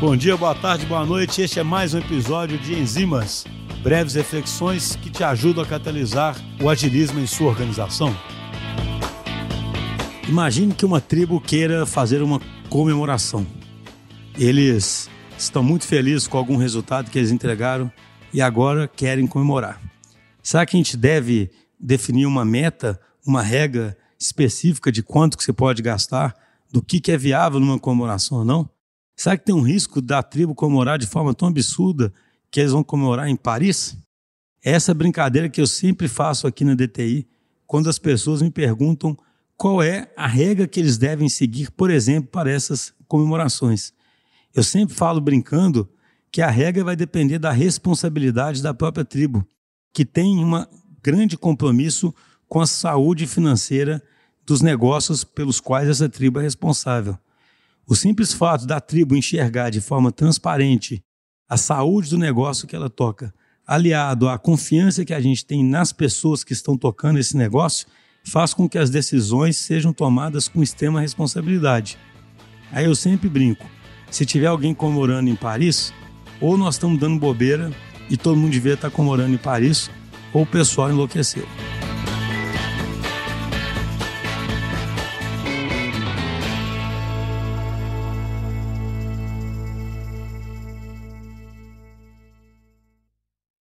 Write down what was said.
Bom dia, boa tarde, boa noite. Este é mais um episódio de Enzimas, breves reflexões que te ajudam a catalisar o agilismo em sua organização. Imagine que uma tribo queira fazer uma comemoração. Eles estão muito felizes com algum resultado que eles entregaram e agora querem comemorar. Será que a gente deve definir uma meta, uma regra específica de quanto que você pode gastar, do que, que é viável numa comemoração ou não? Será que tem um risco da tribo comemorar de forma tão absurda que eles vão comemorar em Paris? Essa brincadeira que eu sempre faço aqui na DTI, quando as pessoas me perguntam qual é a regra que eles devem seguir, por exemplo, para essas comemorações. Eu sempre falo brincando que a regra vai depender da responsabilidade da própria tribo, que tem um grande compromisso com a saúde financeira dos negócios pelos quais essa tribo é responsável. O simples fato da tribo enxergar de forma transparente a saúde do negócio que ela toca, aliado à confiança que a gente tem nas pessoas que estão tocando esse negócio, faz com que as decisões sejam tomadas com extrema responsabilidade. Aí eu sempre brinco: se tiver alguém comemorando em Paris, ou nós estamos dando bobeira e todo mundo devia estar comemorando em Paris, ou o pessoal enlouqueceu.